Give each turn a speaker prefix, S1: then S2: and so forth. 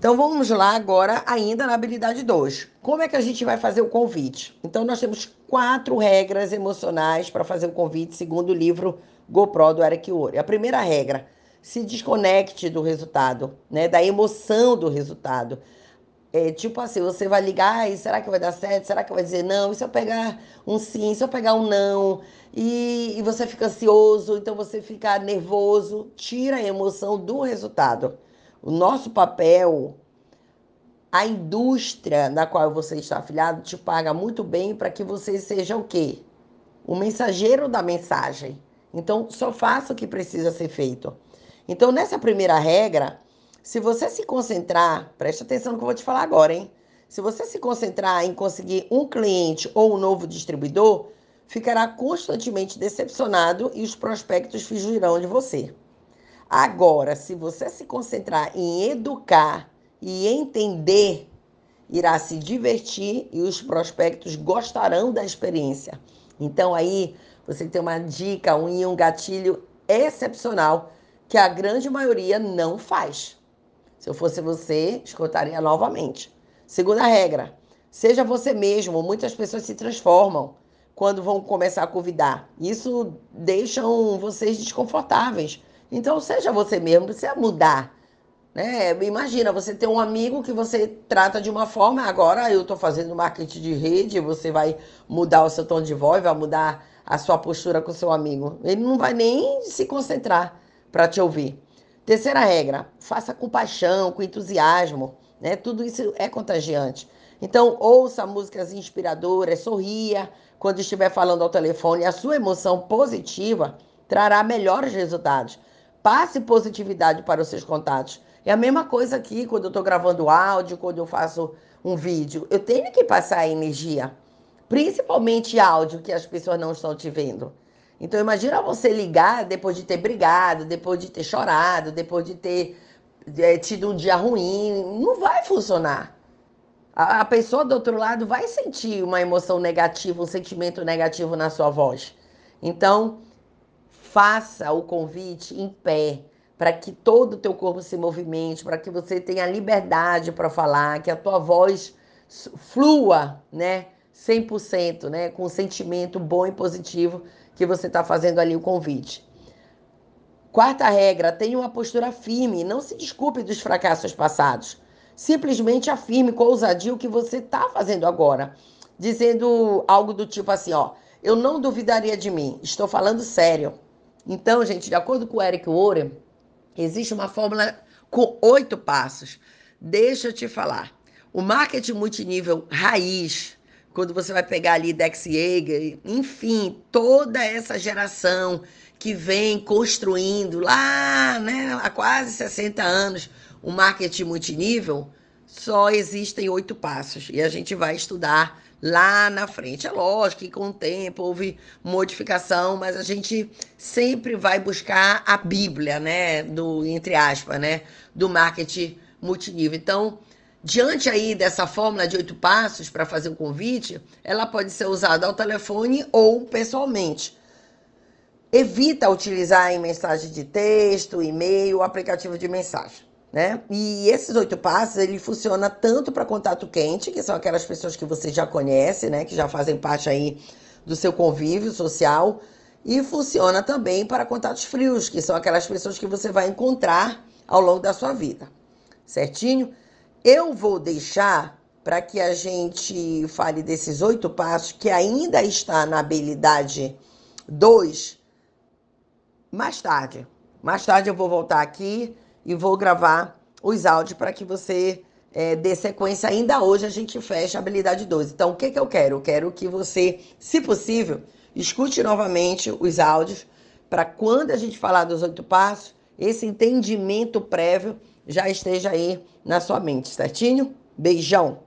S1: Então vamos lá agora, ainda na habilidade 2. Como é que a gente vai fazer o convite? Então nós temos quatro regras emocionais para fazer o convite, segundo o livro GoPro do Eric Ori. A primeira regra, se desconecte do resultado, né? Da emoção do resultado. É, tipo assim, você vai ligar e será que vai dar certo? Será que vai dizer não? E se eu pegar um sim, se eu pegar um não? E, e você fica ansioso, então você fica nervoso, tira a emoção do resultado. O nosso papel, a indústria na qual você está afiliado te paga muito bem para que você seja o quê? O mensageiro da mensagem. Então, só faça o que precisa ser feito. Então, nessa primeira regra, se você se concentrar, preste atenção no que eu vou te falar agora, hein? Se você se concentrar em conseguir um cliente ou um novo distribuidor, ficará constantemente decepcionado e os prospectos fugirão de você. Agora, se você se concentrar em educar e entender, irá se divertir e os prospectos gostarão da experiência. Então aí você tem uma dica, um, um gatilho excepcional que a grande maioria não faz. Se eu fosse você, escutaria novamente. Segunda regra, seja você mesmo. Muitas pessoas se transformam quando vão começar a convidar. Isso deixa vocês desconfortáveis então, seja você mesmo, precisa mudar. Né? Imagina, você tem um amigo que você trata de uma forma, agora eu estou fazendo marketing de rede, você vai mudar o seu tom de voz, vai mudar a sua postura com o seu amigo. Ele não vai nem se concentrar para te ouvir. Terceira regra, faça com paixão, com entusiasmo. Né? Tudo isso é contagiante. Então, ouça músicas inspiradoras, sorria quando estiver falando ao telefone. A sua emoção positiva trará melhores resultados. Passe positividade para os seus contatos. É a mesma coisa aqui quando eu estou gravando áudio, quando eu faço um vídeo. Eu tenho que passar energia, principalmente áudio, que as pessoas não estão te vendo. Então imagina você ligar depois de ter brigado, depois de ter chorado, depois de ter é, tido um dia ruim. Não vai funcionar. A, a pessoa do outro lado vai sentir uma emoção negativa, um sentimento negativo na sua voz. Então, faça o convite em pé, para que todo o teu corpo se movimente, para que você tenha liberdade para falar, que a tua voz flua, né? 100%, né? Com um sentimento bom e positivo que você está fazendo ali o convite. Quarta regra, tenha uma postura firme, não se desculpe dos fracassos passados. Simplesmente afirme com ousadia o que você está fazendo agora, dizendo algo do tipo assim, ó, eu não duvidaria de mim, estou falando sério. Então, gente, de acordo com o Eric Warren, existe uma fórmula com oito passos. Deixa eu te falar. O marketing multinível raiz, quando você vai pegar ali Dex Yeager, enfim, toda essa geração que vem construindo lá, né, há quase 60 anos, o marketing multinível, só existem oito passos. E a gente vai estudar lá na frente. É lógico que com o tempo houve modificação, mas a gente sempre vai buscar a Bíblia, né, do entre aspas, né, do marketing multinível. Então, diante aí dessa fórmula de oito passos para fazer o convite, ela pode ser usada ao telefone ou pessoalmente. Evita utilizar em mensagem de texto, e-mail, aplicativo de mensagem né? E esses oito passos, ele funciona tanto para contato quente, que são aquelas pessoas que você já conhece, né? Que já fazem parte aí do seu convívio social. E funciona também para contatos frios, que são aquelas pessoas que você vai encontrar ao longo da sua vida. Certinho? Eu vou deixar para que a gente fale desses oito passos, que ainda está na habilidade 2, mais tarde. Mais tarde eu vou voltar aqui e vou gravar os áudios para que você é, dê sequência. Ainda hoje a gente fecha a habilidade 12. Então, o que, que eu quero? Eu quero que você, se possível, escute novamente os áudios para quando a gente falar dos oito passos, esse entendimento prévio já esteja aí na sua mente, certinho? Beijão!